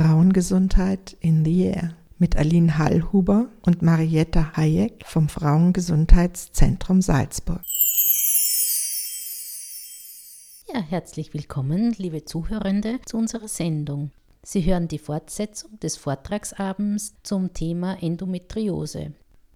Frauengesundheit in the Air mit Aline Hallhuber und Marietta Hayek vom Frauengesundheitszentrum Salzburg. Ja, herzlich willkommen, liebe Zuhörende, zu unserer Sendung. Sie hören die Fortsetzung des Vortragsabends zum Thema Endometriose.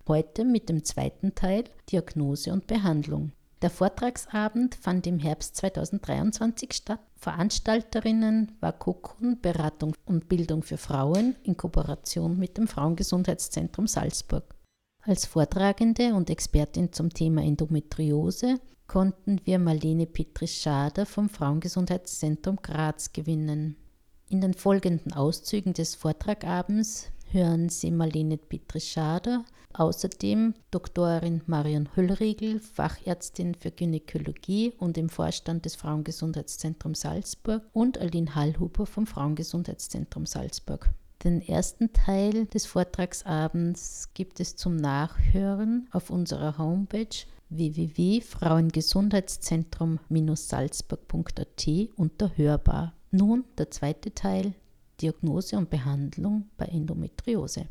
Heute mit dem zweiten Teil Diagnose und Behandlung. Der Vortragsabend fand im Herbst 2023 statt. Veranstalterinnen war Kokun Beratung und Bildung für Frauen in Kooperation mit dem Frauengesundheitszentrum Salzburg. Als Vortragende und Expertin zum Thema Endometriose konnten wir Marlene Petrisch-Schader vom Frauengesundheitszentrum Graz gewinnen. In den folgenden Auszügen des Vortragabends hören Sie Marlene Petrisch-Schader Außerdem Doktorin Marion Höllriegel, Fachärztin für Gynäkologie und im Vorstand des Frauengesundheitszentrums Salzburg und Aline Hallhuber vom Frauengesundheitszentrum Salzburg. Den ersten Teil des Vortragsabends gibt es zum Nachhören auf unserer Homepage www.frauengesundheitszentrum-salzburg.at unter Hörbar. Nun der zweite Teil Diagnose und Behandlung bei Endometriose.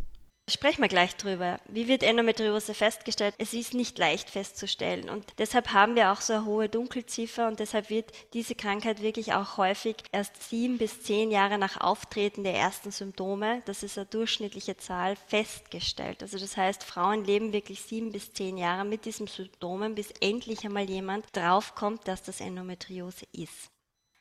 Sprechen wir gleich drüber. Wie wird Endometriose festgestellt? Es ist nicht leicht festzustellen und deshalb haben wir auch so eine hohe Dunkelziffer und deshalb wird diese Krankheit wirklich auch häufig erst sieben bis zehn Jahre nach Auftreten der ersten Symptome, das ist eine durchschnittliche Zahl, festgestellt. Also das heißt, Frauen leben wirklich sieben bis zehn Jahre mit diesen Symptomen, bis endlich einmal jemand draufkommt, dass das Endometriose ist.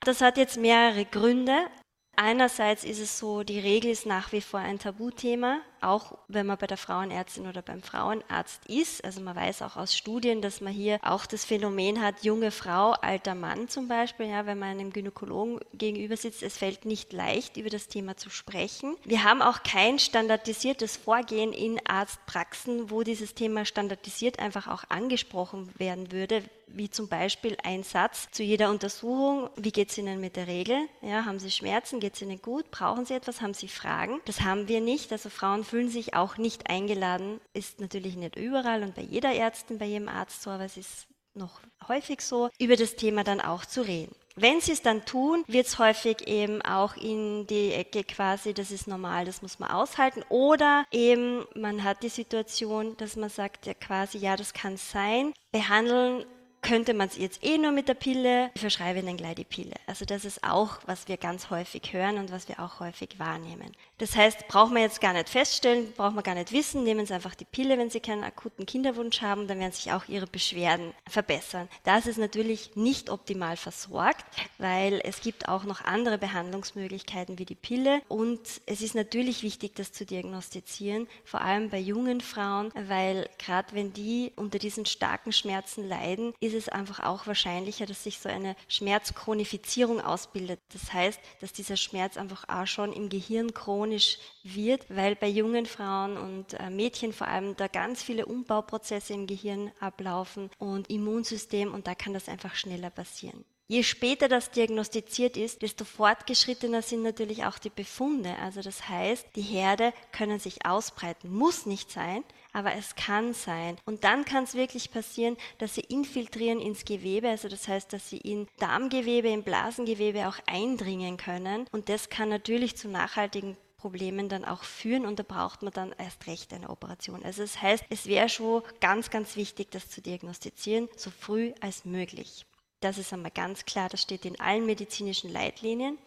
Das hat jetzt mehrere Gründe. Einerseits ist es so, die Regel ist nach wie vor ein Tabuthema, auch wenn man bei der Frauenärztin oder beim Frauenarzt ist. Also man weiß auch aus Studien, dass man hier auch das Phänomen hat, junge Frau, alter Mann zum Beispiel, ja, wenn man einem Gynäkologen gegenüber sitzt, es fällt nicht leicht, über das Thema zu sprechen. Wir haben auch kein standardisiertes Vorgehen in Arztpraxen, wo dieses Thema standardisiert einfach auch angesprochen werden würde wie zum Beispiel ein Satz zu jeder Untersuchung, wie geht es Ihnen mit der Regel? Ja, haben Sie Schmerzen? Geht es Ihnen gut? Brauchen Sie etwas? Haben Sie Fragen? Das haben wir nicht. Also Frauen fühlen sich auch nicht eingeladen. Ist natürlich nicht überall und bei jeder Ärztin, bei jedem Arzt so, aber es ist noch häufig so, über das Thema dann auch zu reden. Wenn sie es dann tun, wird es häufig eben auch in die Ecke quasi, das ist normal, das muss man aushalten. Oder eben man hat die Situation, dass man sagt ja quasi, ja, das kann sein. Behandeln könnte man es jetzt eh nur mit der Pille, ich verschreibe Ihnen gleich die Pille. Also das ist auch, was wir ganz häufig hören und was wir auch häufig wahrnehmen. Das heißt, braucht man jetzt gar nicht feststellen, braucht man gar nicht wissen, nehmen Sie einfach die Pille, wenn Sie keinen akuten Kinderwunsch haben, dann werden sich auch Ihre Beschwerden verbessern. Das ist natürlich nicht optimal versorgt, weil es gibt auch noch andere Behandlungsmöglichkeiten wie die Pille und es ist natürlich wichtig, das zu diagnostizieren, vor allem bei jungen Frauen, weil gerade wenn die unter diesen starken Schmerzen leiden, ist ist es einfach auch wahrscheinlicher, dass sich so eine Schmerzchronifizierung ausbildet. Das heißt, dass dieser Schmerz einfach auch schon im Gehirn chronisch wird, weil bei jungen Frauen und äh, Mädchen vor allem da ganz viele Umbauprozesse im Gehirn ablaufen und Immunsystem und da kann das einfach schneller passieren. Je später das diagnostiziert ist, desto fortgeschrittener sind natürlich auch die Befunde. Also das heißt, die Herde können sich ausbreiten. Muss nicht sein, aber es kann sein. Und dann kann es wirklich passieren, dass sie infiltrieren ins Gewebe, also das heißt, dass sie in Darmgewebe, in Blasengewebe auch eindringen können. Und das kann natürlich zu nachhaltigen Problemen dann auch führen und da braucht man dann erst recht eine Operation. Also das heißt, es wäre schon ganz, ganz wichtig, das zu diagnostizieren, so früh als möglich. Das ist einmal ganz klar, das steht in allen medizinischen Leitlinien.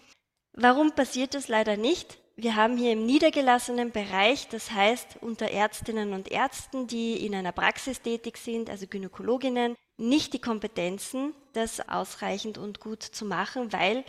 Warum passiert das leider nicht? Wir haben hier im niedergelassenen Bereich, das heißt unter Ärztinnen und Ärzten, die in einer Praxis tätig sind, also Gynäkologinnen, nicht die Kompetenzen, das ausreichend und gut zu machen, weil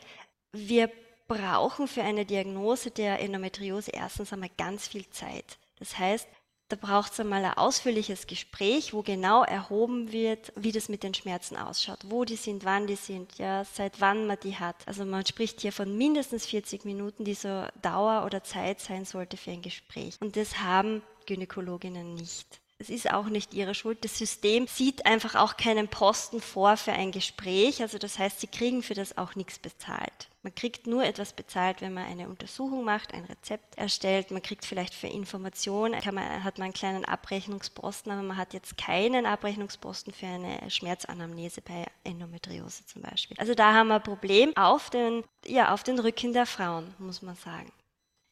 wir brauchen für eine Diagnose der Endometriose erstens einmal ganz viel Zeit. Das heißt, da braucht es einmal ein ausführliches Gespräch, wo genau erhoben wird, wie das mit den Schmerzen ausschaut, wo die sind, wann die sind, ja, seit wann man die hat. Also man spricht hier von mindestens 40 Minuten, die so Dauer oder Zeit sein sollte für ein Gespräch. Und das haben Gynäkologinnen nicht. Es ist auch nicht ihre Schuld. Das System sieht einfach auch keinen Posten vor für ein Gespräch. Also das heißt, sie kriegen für das auch nichts bezahlt. Man kriegt nur etwas bezahlt, wenn man eine Untersuchung macht, ein Rezept erstellt. Man kriegt vielleicht für Informationen, man, hat man einen kleinen Abrechnungsposten, aber man hat jetzt keinen Abrechnungsposten für eine Schmerzanamnese bei Endometriose zum Beispiel. Also da haben wir ein Problem auf den, ja, auf den Rücken der Frauen, muss man sagen.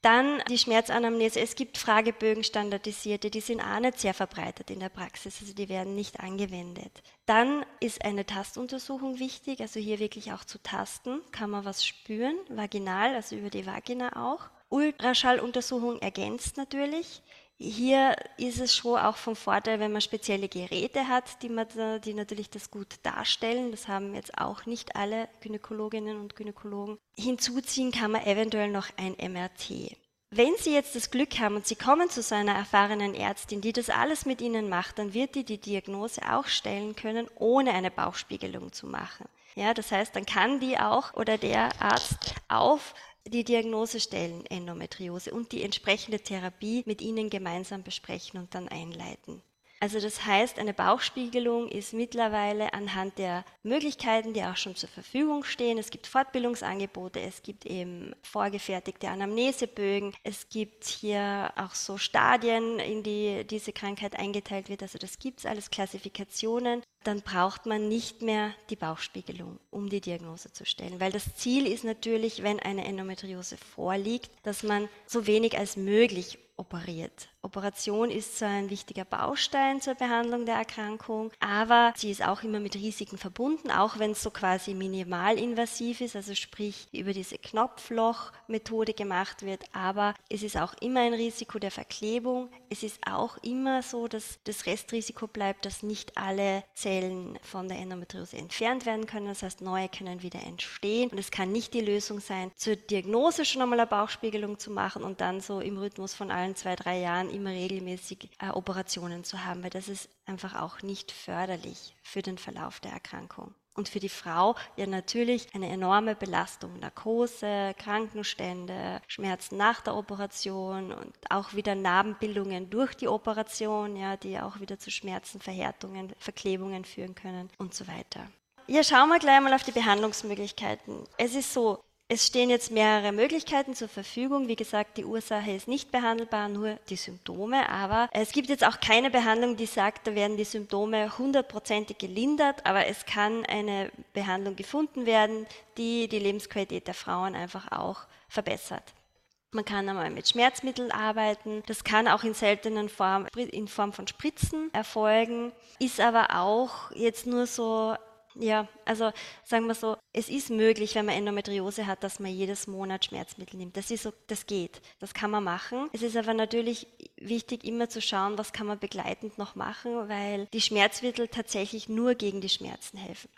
Dann die Schmerzanamnese. Es gibt Fragebögen standardisierte, die sind auch nicht sehr verbreitet in der Praxis, also die werden nicht angewendet. Dann ist eine Tastuntersuchung wichtig, also hier wirklich auch zu tasten. Kann man was spüren, vaginal, also über die Vagina auch. Ultraschalluntersuchung ergänzt natürlich. Hier ist es schon auch vom Vorteil, wenn man spezielle Geräte hat, die, man, die natürlich das gut darstellen. Das haben jetzt auch nicht alle Gynäkologinnen und Gynäkologen. Hinzuziehen kann man eventuell noch ein MRT. Wenn Sie jetzt das Glück haben und Sie kommen zu so einer erfahrenen Ärztin, die das alles mit Ihnen macht, dann wird die die Diagnose auch stellen können, ohne eine Bauchspiegelung zu machen. Ja, das heißt, dann kann die auch oder der Arzt auf die Diagnose stellen, Endometriose, und die entsprechende Therapie mit Ihnen gemeinsam besprechen und dann einleiten. Also das heißt, eine Bauchspiegelung ist mittlerweile anhand der Möglichkeiten, die auch schon zur Verfügung stehen. Es gibt Fortbildungsangebote, es gibt eben vorgefertigte Anamnesebögen, es gibt hier auch so Stadien, in die diese Krankheit eingeteilt wird. Also das gibt es alles, Klassifikationen. Dann braucht man nicht mehr die Bauchspiegelung, um die Diagnose zu stellen. Weil das Ziel ist natürlich, wenn eine Endometriose vorliegt, dass man so wenig als möglich operiert. Operation ist so ein wichtiger Baustein zur Behandlung der Erkrankung, aber sie ist auch immer mit Risiken verbunden, auch wenn es so quasi minimalinvasiv ist, also sprich über diese Knopfloch-Methode gemacht wird, aber es ist auch immer ein Risiko der Verklebung. Es ist auch immer so, dass das Restrisiko bleibt, dass nicht alle Zellen von der Endometriose entfernt werden können, das heißt neue können wieder entstehen. Und es kann nicht die Lösung sein, zur Diagnose schon einmal eine Bauchspiegelung zu machen und dann so im Rhythmus von allen zwei, drei Jahren immer regelmäßig äh, Operationen zu haben, weil das ist einfach auch nicht förderlich für den Verlauf der Erkrankung. Und für die Frau ja natürlich eine enorme Belastung, Narkose, Krankenstände, Schmerzen nach der Operation und auch wieder Narbenbildungen durch die Operation, ja, die auch wieder zu Schmerzen, Verhärtungen, Verklebungen führen können und so weiter. Ja, schauen wir gleich mal auf die Behandlungsmöglichkeiten. Es ist so, es stehen jetzt mehrere Möglichkeiten zur Verfügung. Wie gesagt, die Ursache ist nicht behandelbar, nur die Symptome. Aber es gibt jetzt auch keine Behandlung, die sagt, da werden die Symptome hundertprozentig gelindert, aber es kann eine Behandlung gefunden werden, die die Lebensqualität der Frauen einfach auch verbessert. Man kann einmal mit Schmerzmitteln arbeiten. Das kann auch in seltenen Form, in Form von Spritzen erfolgen, ist aber auch jetzt nur so ja, also sagen wir so, es ist möglich, wenn man Endometriose hat, dass man jedes Monat Schmerzmittel nimmt. Das ist so, das geht, das kann man machen. Es ist aber natürlich wichtig, immer zu schauen, was kann man begleitend noch machen, weil die Schmerzmittel tatsächlich nur gegen die Schmerzen helfen.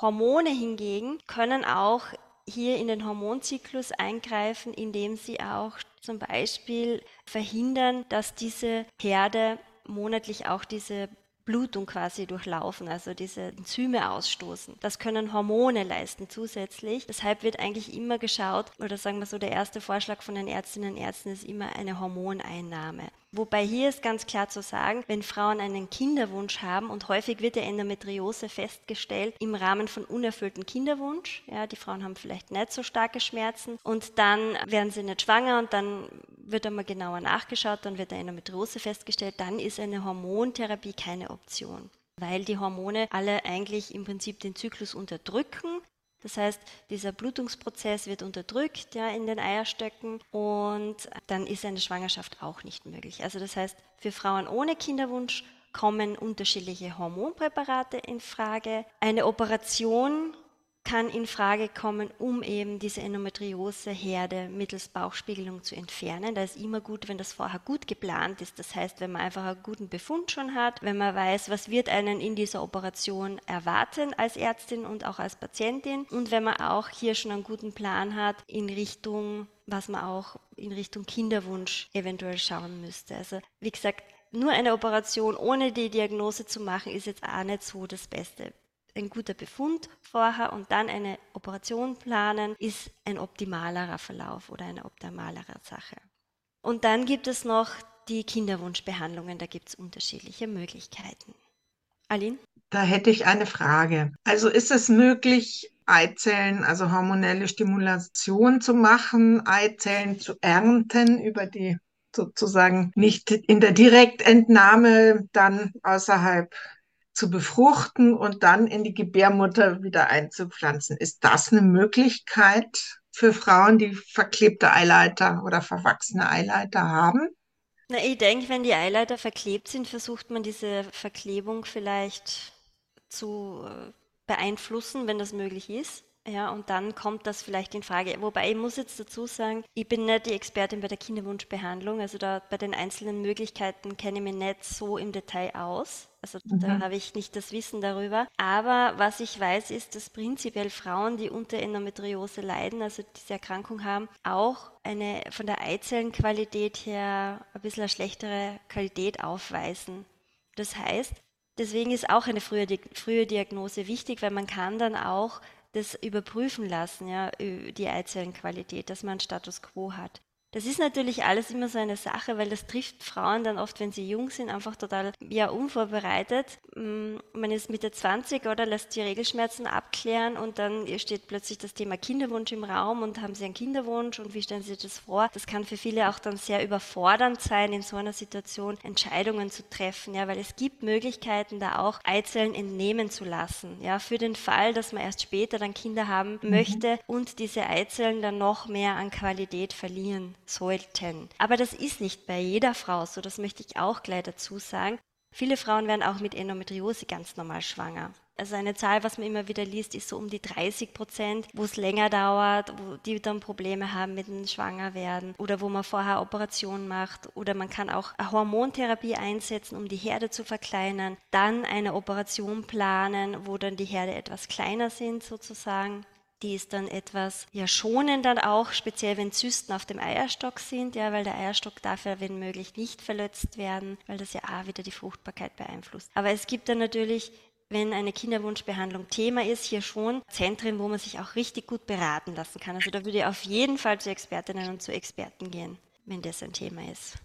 Hormone hingegen können auch hier in den Hormonzyklus eingreifen, indem sie auch zum Beispiel verhindern, dass diese Herde monatlich auch diese Blutung quasi durchlaufen, also diese Enzyme ausstoßen. Das können Hormone leisten zusätzlich. Deshalb wird eigentlich immer geschaut, oder sagen wir so, der erste Vorschlag von den Ärztinnen und Ärzten ist immer eine Hormoneinnahme. Wobei hier ist ganz klar zu sagen, wenn Frauen einen Kinderwunsch haben und häufig wird der Endometriose festgestellt im Rahmen von unerfüllten Kinderwunsch, ja, die Frauen haben vielleicht nicht so starke Schmerzen und dann werden sie nicht schwanger und dann wird einmal genauer nachgeschaut, dann wird der Endometriose festgestellt, dann ist eine Hormontherapie keine Option weil die Hormone alle eigentlich im Prinzip den Zyklus unterdrücken. Das heißt, dieser Blutungsprozess wird unterdrückt ja, in den Eierstöcken und dann ist eine Schwangerschaft auch nicht möglich. Also das heißt, für Frauen ohne Kinderwunsch kommen unterschiedliche Hormonpräparate in Frage. Eine Operation kann in Frage kommen, um eben diese Endometriose-Herde mittels Bauchspiegelung zu entfernen. Da ist immer gut, wenn das vorher gut geplant ist. Das heißt, wenn man einfach einen guten Befund schon hat, wenn man weiß, was wird einen in dieser Operation erwarten als Ärztin und auch als Patientin und wenn man auch hier schon einen guten Plan hat in Richtung, was man auch in Richtung Kinderwunsch eventuell schauen müsste. Also wie gesagt, nur eine Operation ohne die Diagnose zu machen, ist jetzt auch nicht so das Beste ein guter Befund vorher und dann eine Operation planen, ist ein optimalerer Verlauf oder eine optimalere Sache. Und dann gibt es noch die Kinderwunschbehandlungen, da gibt es unterschiedliche Möglichkeiten. Aline? Da hätte ich eine Frage. Also ist es möglich, Eizellen, also hormonelle Stimulation zu machen, Eizellen zu ernten über die sozusagen nicht in der Direktentnahme dann außerhalb zu befruchten und dann in die Gebärmutter wieder einzupflanzen. Ist das eine Möglichkeit? für Frauen, die verklebte Eileiter oder verwachsene Eileiter haben? Na, ich denke, wenn die Eileiter verklebt sind, versucht man diese Verklebung vielleicht zu äh, beeinflussen, wenn das möglich ist. Ja, und dann kommt das vielleicht in Frage. Wobei ich muss jetzt dazu sagen, ich bin nicht die Expertin bei der Kinderwunschbehandlung. Also da bei den einzelnen Möglichkeiten kenne ich mich nicht so im Detail aus. Also mhm. da habe ich nicht das Wissen darüber. Aber was ich weiß, ist, dass prinzipiell Frauen, die unter Endometriose leiden, also diese Erkrankung haben, auch eine von der Eizellenqualität her ein bisschen eine schlechtere Qualität aufweisen. Das heißt, deswegen ist auch eine frühe, frühe Diagnose wichtig, weil man kann dann auch das überprüfen lassen, ja, die Eizellenqualität, dass man Status quo hat. Das ist natürlich alles immer so eine Sache, weil das trifft Frauen dann oft, wenn sie jung sind, einfach total ja, unvorbereitet. Mm, man ist Mitte 20 oder lässt die Regelschmerzen abklären und dann steht plötzlich das Thema Kinderwunsch im Raum und haben sie einen Kinderwunsch und wie stellen sie das vor? Das kann für viele auch dann sehr überfordernd sein, in so einer Situation Entscheidungen zu treffen, ja, weil es gibt Möglichkeiten, da auch Eizellen entnehmen zu lassen, ja, für den Fall, dass man erst später dann Kinder haben mhm. möchte und diese Eizellen dann noch mehr an Qualität verlieren sollten. Aber das ist nicht bei jeder Frau so, das möchte ich auch gleich dazu sagen. Viele Frauen werden auch mit Endometriose ganz normal schwanger. Also eine Zahl, was man immer wieder liest, ist so um die 30 Prozent, wo es länger dauert, wo die dann Probleme haben mit dem Schwangerwerden oder wo man vorher Operationen macht oder man kann auch eine Hormontherapie einsetzen, um die Herde zu verkleinern, dann eine Operation planen, wo dann die Herde etwas kleiner sind sozusagen die ist dann etwas ja schonender auch, speziell wenn Zysten auf dem Eierstock sind, ja, weil der Eierstock darf ja, wenn möglich, nicht verletzt werden, weil das ja auch wieder die Fruchtbarkeit beeinflusst. Aber es gibt dann natürlich wenn eine Kinderwunschbehandlung Thema ist, hier schon Zentren, wo man sich auch richtig gut beraten lassen kann. Also da würde ich auf jeden Fall zu Expertinnen und zu Experten gehen, wenn das ein Thema ist.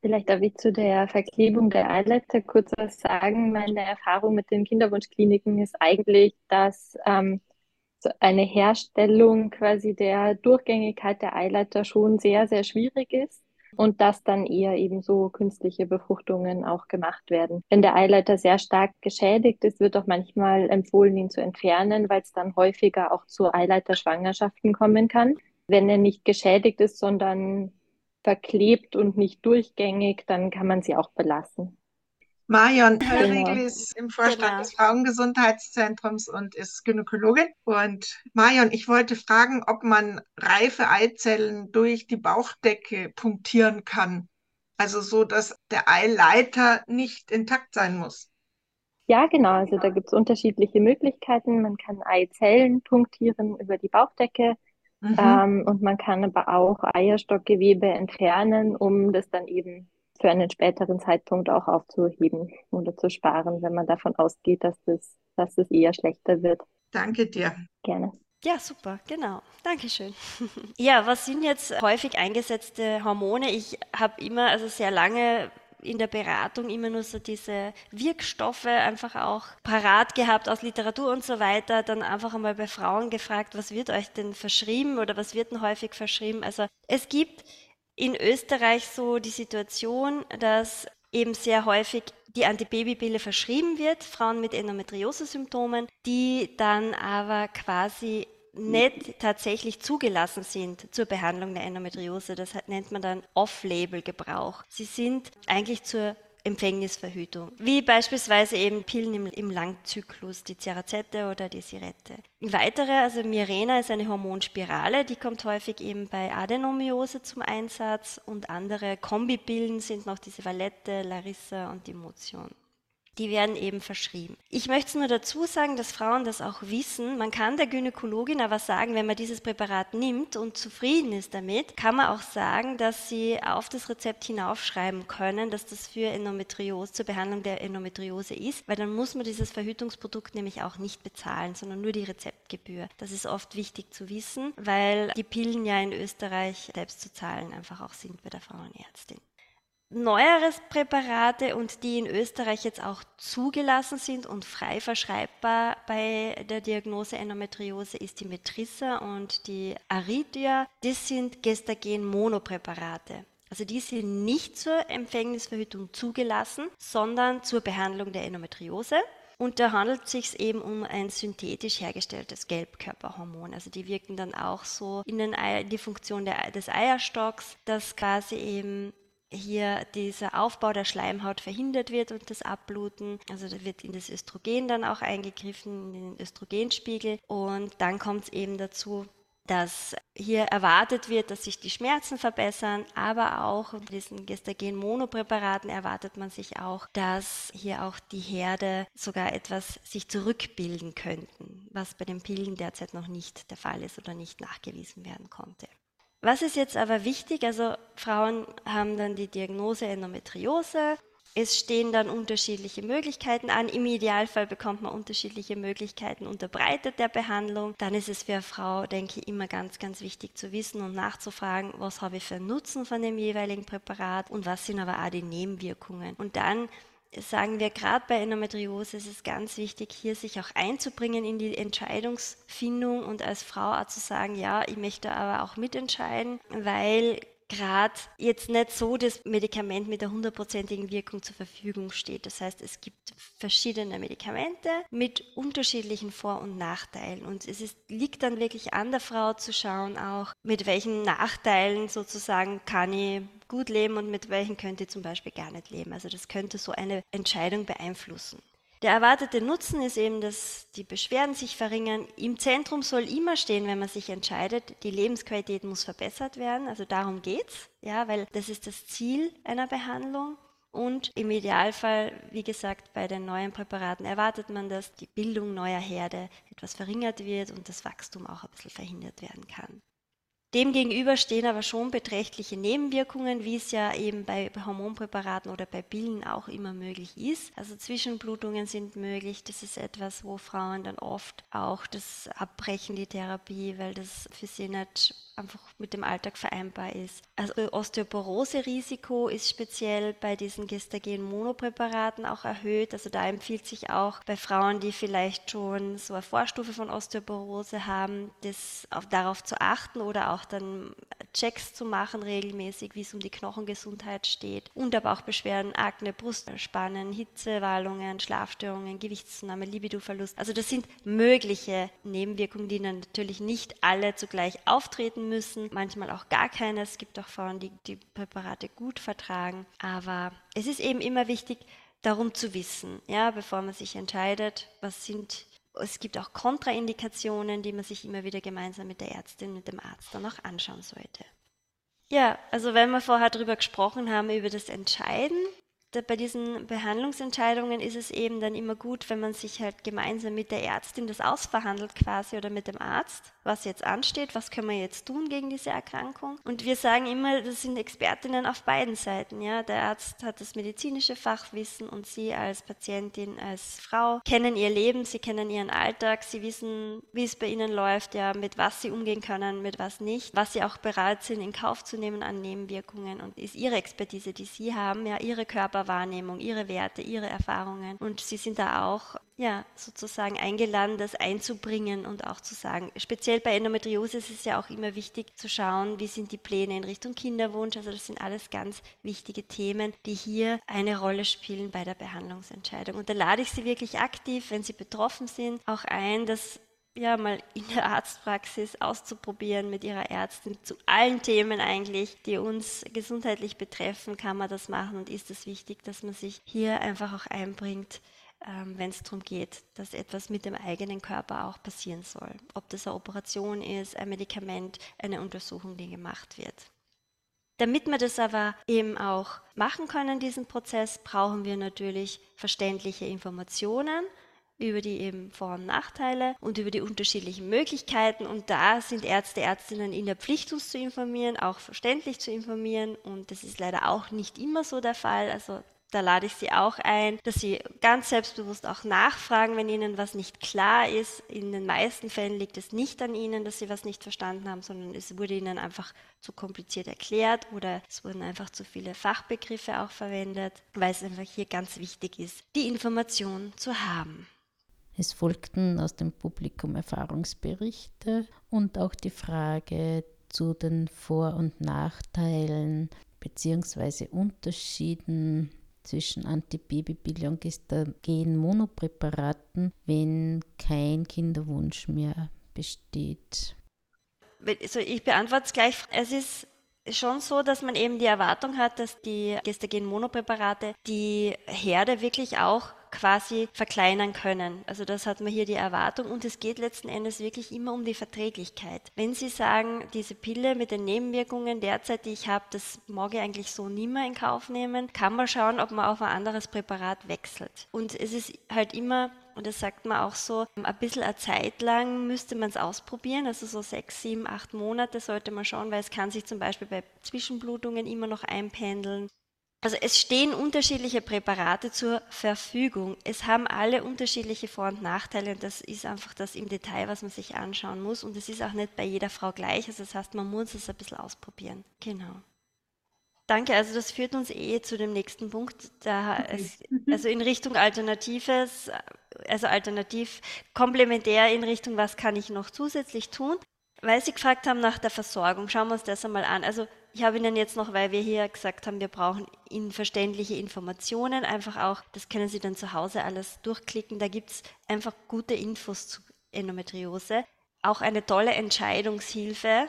Vielleicht darf ich zu der Verklebung der Eileiter kurz was sagen. Meine Erfahrung mit den Kinderwunschkliniken ist eigentlich, dass ähm, eine Herstellung quasi der Durchgängigkeit der Eileiter schon sehr, sehr schwierig ist und dass dann eher eben so künstliche Befruchtungen auch gemacht werden. Wenn der Eileiter sehr stark geschädigt ist, wird auch manchmal empfohlen, ihn zu entfernen, weil es dann häufiger auch zu Eileiterschwangerschaften kommen kann. Wenn er nicht geschädigt ist, sondern verklebt und nicht durchgängig, dann kann man sie auch belassen. Marion Höllriegel genau. ist im Vorstand genau. des Frauengesundheitszentrums und ist Gynäkologin. Und Marion, ich wollte fragen, ob man reife Eizellen durch die Bauchdecke punktieren kann. Also so, dass der Eileiter nicht intakt sein muss. Ja, genau. Also da gibt es unterschiedliche Möglichkeiten. Man kann Eizellen punktieren über die Bauchdecke. Mhm. Ähm, und man kann aber auch Eierstockgewebe entfernen, um das dann eben für einen späteren Zeitpunkt auch aufzuheben oder zu sparen, wenn man davon ausgeht, dass das, dass es eher schlechter wird. Danke dir. Gerne. Ja, super, genau. Dankeschön. ja, was sind jetzt häufig eingesetzte Hormone? Ich habe immer, also sehr lange in der Beratung immer nur so diese Wirkstoffe einfach auch parat gehabt aus Literatur und so weiter. Dann einfach einmal bei Frauen gefragt, was wird euch denn verschrieben oder was wird denn häufig verschrieben? Also es gibt in Österreich so die Situation, dass eben sehr häufig die Antibabypille verschrieben wird, Frauen mit Endometriose-Symptomen, die dann aber quasi nicht tatsächlich zugelassen sind zur Behandlung der Endometriose. Das nennt man dann Off-Label-Gebrauch. Sie sind eigentlich zur Empfängnisverhütung, wie beispielsweise eben Pillen im, im Langzyklus, die Cerazette oder die Sirette. Weitere, also Mirena ist eine Hormonspirale, die kommt häufig eben bei Adenomiose zum Einsatz und andere Kombipillen sind noch diese Valette, Larissa und die Motion die werden eben verschrieben. Ich möchte nur dazu sagen, dass Frauen das auch wissen. Man kann der Gynäkologin aber sagen, wenn man dieses Präparat nimmt und zufrieden ist damit, kann man auch sagen, dass sie auf das Rezept hinaufschreiben können, dass das für Endometriose, zur Behandlung der Endometriose ist, weil dann muss man dieses Verhütungsprodukt nämlich auch nicht bezahlen, sondern nur die Rezeptgebühr. Das ist oft wichtig zu wissen, weil die Pillen ja in Österreich selbst zu zahlen einfach auch sind bei der Frauenärztin neueres Präparate und die in Österreich jetzt auch zugelassen sind und frei verschreibbar bei der Diagnose Endometriose ist die Metrissa und die Aridia. Das sind Gestagen-Monopräparate. Also die sind nicht zur Empfängnisverhütung zugelassen, sondern zur Behandlung der Endometriose. Und da handelt es sich eben um ein synthetisch hergestelltes Gelbkörperhormon. Also die wirken dann auch so in, Ei, die Funktion der, des Eierstocks, dass quasi eben hier dieser Aufbau der Schleimhaut verhindert wird und das Abbluten. Also da wird in das Östrogen dann auch eingegriffen, in den Östrogenspiegel. Und dann kommt es eben dazu, dass hier erwartet wird, dass sich die Schmerzen verbessern, aber auch bei diesen Gestagen-Monopräparaten erwartet man sich auch, dass hier auch die Herde sogar etwas sich zurückbilden könnten, was bei den Pillen derzeit noch nicht der Fall ist oder nicht nachgewiesen werden konnte. Was ist jetzt aber wichtig? Also Frauen haben dann die Diagnose Endometriose es stehen dann unterschiedliche Möglichkeiten an. Im Idealfall bekommt man unterschiedliche Möglichkeiten unter Breite der Behandlung. Dann ist es für eine Frau, denke ich, immer ganz, ganz wichtig zu wissen und nachzufragen, was habe ich für einen Nutzen von dem jeweiligen Präparat und was sind aber auch die Nebenwirkungen. Und dann sagen wir gerade bei Endometriose ist es ganz wichtig, hier sich auch einzubringen in die Entscheidungsfindung und als Frau auch zu sagen, ja, ich möchte aber auch mitentscheiden, weil gerade jetzt nicht so das Medikament mit der hundertprozentigen Wirkung zur Verfügung steht. Das heißt, es gibt verschiedene Medikamente mit unterschiedlichen Vor- und Nachteilen. Und es ist, liegt dann wirklich an der Frau zu schauen, auch mit welchen Nachteilen sozusagen kann ich gut leben und mit welchen könnte ich zum Beispiel gar nicht leben. Also das könnte so eine Entscheidung beeinflussen. Der erwartete Nutzen ist eben, dass die Beschwerden sich verringern. Im Zentrum soll immer stehen, wenn man sich entscheidet, die Lebensqualität muss verbessert werden. Also darum geht's, ja, weil das ist das Ziel einer Behandlung. Und im Idealfall, wie gesagt, bei den neuen Präparaten erwartet man, dass die Bildung neuer Herde etwas verringert wird und das Wachstum auch ein bisschen verhindert werden kann. Demgegenüber stehen aber schon beträchtliche Nebenwirkungen, wie es ja eben bei Hormonpräparaten oder bei Pillen auch immer möglich ist. Also Zwischenblutungen sind möglich. Das ist etwas, wo Frauen dann oft auch das abbrechen, die Therapie, weil das für sie nicht einfach mit dem Alltag vereinbar ist. Also Osteoporose-Risiko ist speziell bei diesen Gestagen-Monopräparaten auch erhöht. Also da empfiehlt sich auch bei Frauen, die vielleicht schon so eine Vorstufe von Osteoporose haben, das auf, darauf zu achten oder auch dann Checks zu machen regelmäßig, wie es um die Knochengesundheit steht. Und aber auch Beschwerden, Akne, Brustspannen, Hitzewallungen, Schlafstörungen, Gewichtszunahme, Libidoverlust. Also das sind mögliche Nebenwirkungen, die dann natürlich nicht alle zugleich auftreten müssen, manchmal auch gar keine. Es gibt auch Frauen, die die Präparate gut vertragen. Aber es ist eben immer wichtig, darum zu wissen, ja, bevor man sich entscheidet, was sind es gibt auch Kontraindikationen, die man sich immer wieder gemeinsam mit der Ärztin, mit dem Arzt dann auch anschauen sollte. Ja, also wenn wir vorher darüber gesprochen haben, über das Entscheiden, bei diesen Behandlungsentscheidungen ist es eben dann immer gut, wenn man sich halt gemeinsam mit der Ärztin das ausverhandelt quasi oder mit dem Arzt, was jetzt ansteht, was können wir jetzt tun gegen diese Erkrankung. Und wir sagen immer, das sind Expertinnen auf beiden Seiten. Ja? Der Arzt hat das medizinische Fachwissen und Sie als Patientin, als Frau kennen Ihr Leben, Sie kennen Ihren Alltag, Sie wissen, wie es bei Ihnen läuft, ja, mit was Sie umgehen können, mit was nicht, was Sie auch bereit sind in Kauf zu nehmen an Nebenwirkungen und ist Ihre Expertise, die Sie haben, ja, Ihre Körperwahrnehmung, Ihre Werte, Ihre Erfahrungen und Sie sind da auch ja, sozusagen eingeladen, das einzubringen und auch zu sagen, speziell bei Endometriose ist es ja auch immer wichtig zu schauen, wie sind die Pläne in Richtung Kinderwunsch. Also das sind alles ganz wichtige Themen, die hier eine Rolle spielen bei der Behandlungsentscheidung. Und da lade ich Sie wirklich aktiv, wenn Sie betroffen sind, auch ein, das ja, mal in der Arztpraxis auszuprobieren mit ihrer Ärztin. Zu allen Themen eigentlich, die uns gesundheitlich betreffen, kann man das machen und ist es wichtig, dass man sich hier einfach auch einbringt ähm, wenn es darum geht, dass etwas mit dem eigenen Körper auch passieren soll. Ob das eine Operation ist, ein Medikament, eine Untersuchung, die gemacht wird. Damit wir das aber eben auch machen können, diesen Prozess, brauchen wir natürlich verständliche Informationen über die eben Vor- und Nachteile und über die unterschiedlichen Möglichkeiten. Und da sind Ärzte, Ärztinnen in der Pflicht, uns zu informieren, auch verständlich zu informieren. Und das ist leider auch nicht immer so der Fall. Also da lade ich Sie auch ein, dass Sie ganz selbstbewusst auch nachfragen, wenn Ihnen was nicht klar ist. In den meisten Fällen liegt es nicht an Ihnen, dass Sie was nicht verstanden haben, sondern es wurde Ihnen einfach zu kompliziert erklärt oder es wurden einfach zu viele Fachbegriffe auch verwendet, weil es einfach hier ganz wichtig ist, die Information zu haben. Es folgten aus dem Publikum Erfahrungsberichte und auch die Frage zu den Vor- und Nachteilen bzw. Unterschieden zwischen Antibabypille und Gestagen-Monopräparaten, wenn kein Kinderwunsch mehr besteht? Also ich beantworte es gleich. Es ist schon so, dass man eben die Erwartung hat, dass die Gestagen-Monopräparate die Herde wirklich auch quasi verkleinern können. Also das hat man hier die Erwartung und es geht letzten Endes wirklich immer um die Verträglichkeit. Wenn Sie sagen, diese Pille mit den Nebenwirkungen derzeit, die ich habe, das mag ich eigentlich so nie mehr in Kauf nehmen, kann man schauen, ob man auf ein anderes Präparat wechselt. Und es ist halt immer und das sagt man auch so, ein bisschen eine Zeit lang müsste man es ausprobieren, also so sechs, sieben, acht Monate sollte man schauen, weil es kann sich zum Beispiel bei Zwischenblutungen immer noch einpendeln. Also es stehen unterschiedliche Präparate zur Verfügung. Es haben alle unterschiedliche Vor- und Nachteile und das ist einfach das im Detail, was man sich anschauen muss. Und es ist auch nicht bei jeder Frau gleich. Also das heißt, man muss es ein bisschen ausprobieren. Genau. Danke, also das führt uns eh zu dem nächsten Punkt. Es, also in Richtung Alternatives, also alternativ komplementär in Richtung, was kann ich noch zusätzlich tun? Weil Sie gefragt haben nach der Versorgung, schauen wir uns das einmal an. Also ich habe Ihnen jetzt noch, weil wir hier gesagt haben, wir brauchen Ihnen verständliche Informationen, einfach auch, das können Sie dann zu Hause alles durchklicken. Da gibt es einfach gute Infos zu Endometriose. Auch eine tolle Entscheidungshilfe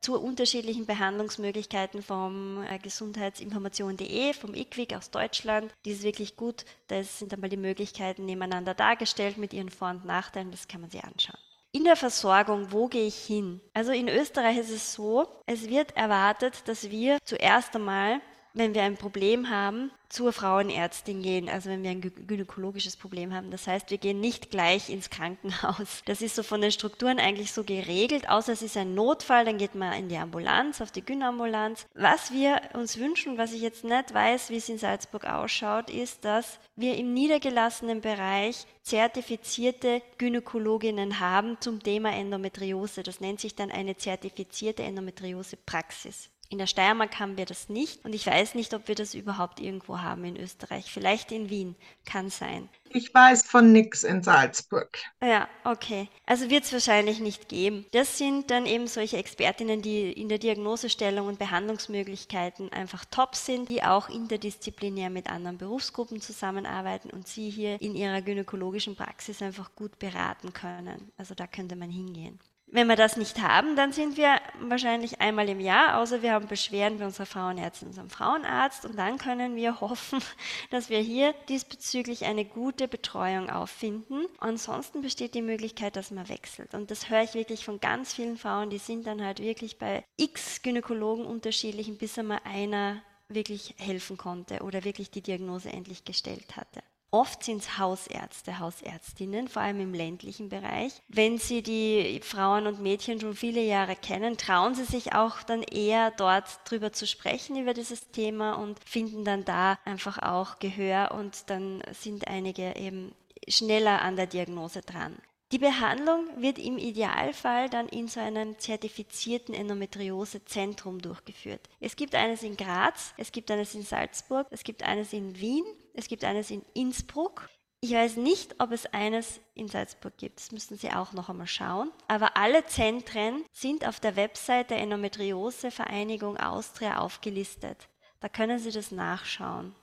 zu unterschiedlichen Behandlungsmöglichkeiten vom äh, gesundheitsinformation.de, vom IQWIC aus Deutschland. Die ist wirklich gut. Da sind einmal die Möglichkeiten nebeneinander dargestellt mit ihren Vor- und Nachteilen. Das kann man sich anschauen. In der Versorgung, wo gehe ich hin? Also in Österreich ist es so, es wird erwartet, dass wir zuerst einmal, wenn wir ein Problem haben, zur Frauenärztin gehen, also wenn wir ein gynäkologisches Problem haben. Das heißt, wir gehen nicht gleich ins Krankenhaus. Das ist so von den Strukturen eigentlich so geregelt, außer es ist ein Notfall, dann geht man in die Ambulanz, auf die Gynambulanz. Was wir uns wünschen, was ich jetzt nicht weiß, wie es in Salzburg ausschaut, ist, dass wir im niedergelassenen Bereich zertifizierte Gynäkologinnen haben zum Thema Endometriose. Das nennt sich dann eine zertifizierte Endometriose-Praxis. In der Steiermark haben wir das nicht und ich weiß nicht, ob wir das überhaupt irgendwo haben in Österreich. Vielleicht in Wien, kann sein. Ich weiß von nichts in Salzburg. Ja, okay. Also wird es wahrscheinlich nicht geben. Das sind dann eben solche Expertinnen, die in der Diagnosestellung und Behandlungsmöglichkeiten einfach top sind, die auch interdisziplinär mit anderen Berufsgruppen zusammenarbeiten und sie hier in ihrer gynäkologischen Praxis einfach gut beraten können. Also da könnte man hingehen. Wenn wir das nicht haben, dann sind wir wahrscheinlich einmal im Jahr, außer wir haben Beschwerden bei unserer Frauenärztin, unserem Frauenarzt und dann können wir hoffen, dass wir hier diesbezüglich eine gute Betreuung auffinden. Ansonsten besteht die Möglichkeit, dass man wechselt. Und das höre ich wirklich von ganz vielen Frauen, die sind dann halt wirklich bei x Gynäkologen unterschiedlichen, bis einmal einer wirklich helfen konnte oder wirklich die Diagnose endlich gestellt hatte. Oft sind es Hausärzte, Hausärztinnen, vor allem im ländlichen Bereich. Wenn Sie die Frauen und Mädchen schon viele Jahre kennen, trauen Sie sich auch dann eher dort drüber zu sprechen über dieses Thema und finden dann da einfach auch Gehör und dann sind einige eben schneller an der Diagnose dran. Die Behandlung wird im Idealfall dann in so einem zertifizierten Endometriosezentrum durchgeführt. Es gibt eines in Graz, es gibt eines in Salzburg, es gibt eines in Wien, es gibt eines in Innsbruck. Ich weiß nicht, ob es eines in Salzburg gibt. Das müssen Sie auch noch einmal schauen. Aber alle Zentren sind auf der Website der Endometriose Vereinigung Austria aufgelistet. Da können Sie das nachschauen.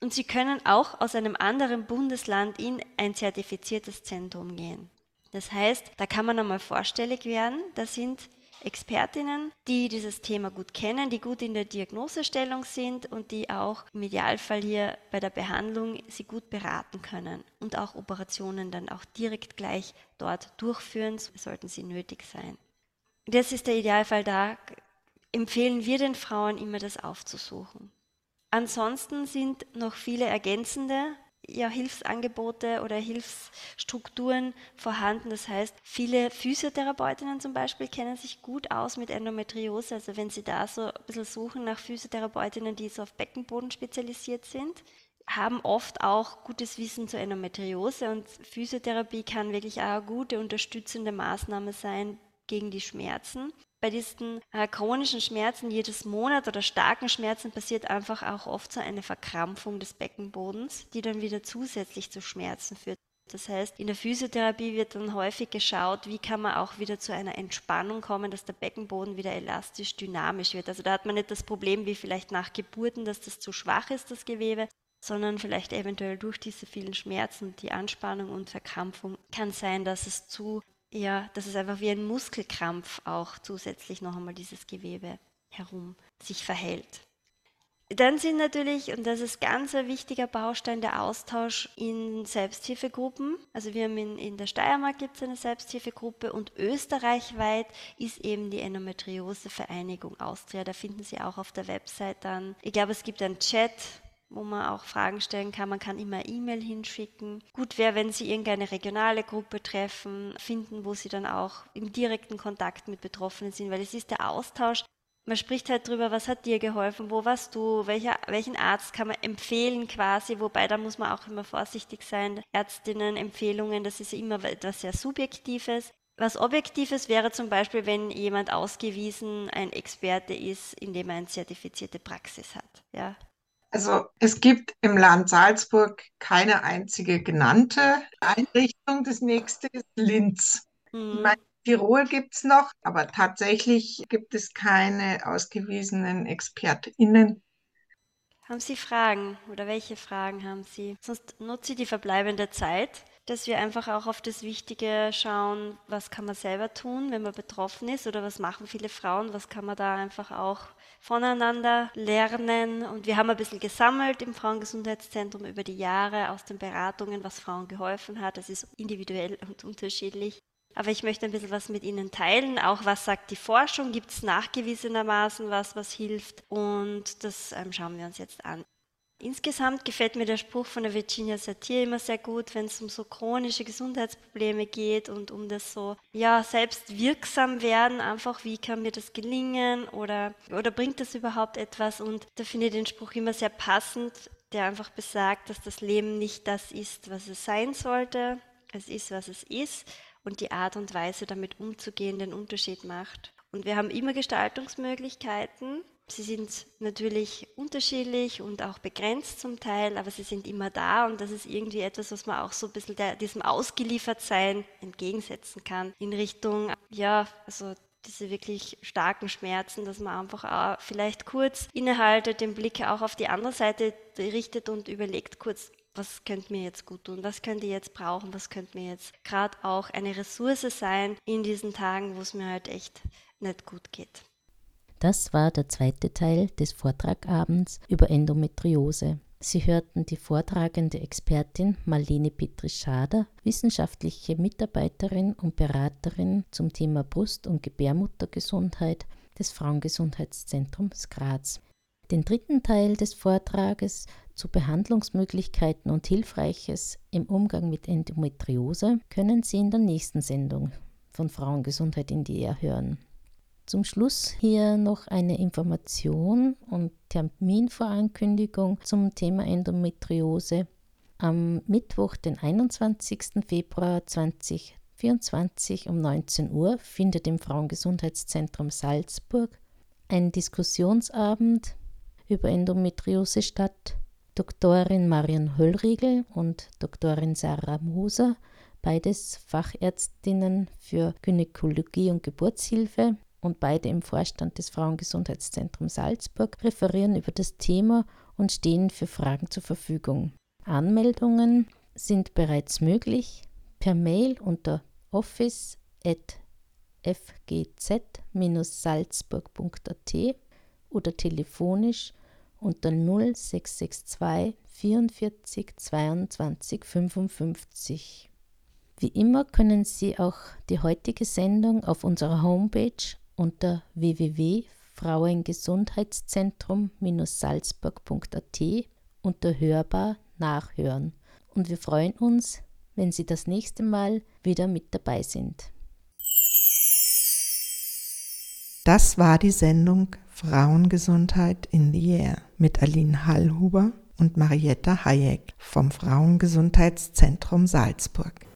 Und Sie können auch aus einem anderen Bundesland in ein zertifiziertes Zentrum gehen. Das heißt, da kann man einmal vorstellig werden. Da sind Expertinnen, die dieses Thema gut kennen, die gut in der Diagnosestellung sind und die auch im Idealfall hier bei der Behandlung sie gut beraten können und auch Operationen dann auch direkt gleich dort durchführen, sollten sie nötig sein. Das ist der Idealfall da. Empfehlen wir den Frauen immer das aufzusuchen. Ansonsten sind noch viele ergänzende ja, Hilfsangebote oder Hilfsstrukturen vorhanden. Das heißt, viele Physiotherapeutinnen zum Beispiel kennen sich gut aus mit Endometriose. Also wenn Sie da so ein bisschen suchen nach Physiotherapeutinnen, die so auf Beckenboden spezialisiert sind, haben oft auch gutes Wissen zur Endometriose und Physiotherapie kann wirklich auch eine gute unterstützende Maßnahme sein gegen die Schmerzen bei diesen äh, chronischen Schmerzen jedes Monat oder starken Schmerzen passiert einfach auch oft so eine Verkrampfung des Beckenbodens, die dann wieder zusätzlich zu Schmerzen führt. Das heißt, in der Physiotherapie wird dann häufig geschaut, wie kann man auch wieder zu einer Entspannung kommen, dass der Beckenboden wieder elastisch, dynamisch wird. Also da hat man nicht das Problem wie vielleicht nach Geburten, dass das zu schwach ist, das Gewebe, sondern vielleicht eventuell durch diese vielen Schmerzen, die Anspannung und Verkrampfung kann sein, dass es zu, ja, dass es einfach wie ein Muskelkrampf auch zusätzlich noch einmal dieses Gewebe herum sich verhält. Dann sind natürlich, und das ist ganz ein wichtiger Baustein, der Austausch in Selbsthilfegruppen. Also wir haben in, in der Steiermark gibt es eine Selbsthilfegruppe und österreichweit ist eben die Endometriose-Vereinigung Austria. Da finden Sie auch auf der Website dann. Ich glaube, es gibt einen Chat, wo man auch Fragen stellen kann. Man kann immer E-Mail hinschicken. Gut wäre, wenn Sie irgendeine regionale Gruppe treffen, finden, wo Sie dann auch im direkten Kontakt mit Betroffenen sind, weil es ist der Austausch man spricht halt drüber, was hat dir geholfen, wo warst du, welcher, welchen Arzt kann man empfehlen quasi, wobei da muss man auch immer vorsichtig sein. Ärztinnen, Empfehlungen, das ist immer etwas sehr Subjektives. Was Objektives wäre zum Beispiel, wenn jemand ausgewiesen ein Experte ist, indem er eine zertifizierte Praxis hat. Ja. Also es gibt im Land Salzburg keine einzige genannte Einrichtung. Das nächste ist Linz. Mhm. Meine, Tirol gibt es noch, aber tatsächlich gibt es keine ausgewiesenen ExpertInnen. Haben Sie Fragen oder welche Fragen haben Sie? Sonst nutze ich die verbleibende Zeit, dass wir einfach auch auf das Wichtige schauen, was kann man selber tun, wenn man betroffen ist oder was machen viele Frauen, was kann man da einfach auch voneinander lernen. Und wir haben ein bisschen gesammelt im Frauengesundheitszentrum über die Jahre aus den Beratungen, was Frauen geholfen hat. Das ist individuell und unterschiedlich. Aber ich möchte ein bisschen was mit Ihnen teilen. Auch was sagt die Forschung? Gibt es nachgewiesenermaßen was, was hilft? Und das ähm, schauen wir uns jetzt an. Insgesamt gefällt mir der Spruch von der Virginia Satir immer sehr gut, wenn es um so chronische Gesundheitsprobleme geht und um das so, ja, selbst wirksam werden, einfach, wie kann mir das gelingen oder, oder bringt das überhaupt etwas? Und da finde ich den Spruch immer sehr passend, der einfach besagt, dass das Leben nicht das ist, was es sein sollte. Es ist, was es ist und die Art und Weise, damit umzugehen, den Unterschied macht. Und wir haben immer Gestaltungsmöglichkeiten. Sie sind natürlich unterschiedlich und auch begrenzt zum Teil, aber sie sind immer da und das ist irgendwie etwas, was man auch so ein bisschen der, diesem Ausgeliefertsein entgegensetzen kann in Richtung, ja, also diese wirklich starken Schmerzen, dass man einfach auch vielleicht kurz innehaltet, den Blick auch auf die andere Seite richtet und überlegt kurz, was könnte mir jetzt gut tun, was könnte ich jetzt brauchen, was könnte mir jetzt gerade auch eine Ressource sein in diesen Tagen, wo es mir halt echt nicht gut geht. Das war der zweite Teil des Vortragabends über Endometriose. Sie hörten die vortragende Expertin Marlene Petri-Schader, wissenschaftliche Mitarbeiterin und Beraterin zum Thema Brust- und Gebärmuttergesundheit des Frauengesundheitszentrums Graz. Den dritten Teil des Vortrages zu Behandlungsmöglichkeiten und Hilfreiches im Umgang mit Endometriose können Sie in der nächsten Sendung von Frauengesundheit in die Ehe hören. Zum Schluss hier noch eine Information und Terminvorankündigung zum Thema Endometriose. Am Mittwoch, den 21. Februar 2024 um 19 Uhr findet im Frauengesundheitszentrum Salzburg ein Diskussionsabend über Endometriose statt. Doktorin Marion Höllriegel und Doktorin Sarah Moser, beides Fachärztinnen für Gynäkologie und Geburtshilfe und beide im Vorstand des Frauengesundheitszentrums Salzburg, referieren über das Thema und stehen für Fragen zur Verfügung. Anmeldungen sind bereits möglich per Mail unter office.fgz-salzburg.at oder telefonisch unter 0662 44 22 55. Wie immer können Sie auch die heutige Sendung auf unserer Homepage unter www.frauengesundheitszentrum-salzburg.at unter Hörbar nachhören. Und wir freuen uns, wenn Sie das nächste Mal wieder mit dabei sind. Das war die Sendung Frauengesundheit in the Air mit Aline Hallhuber und Marietta Hayek vom Frauengesundheitszentrum Salzburg.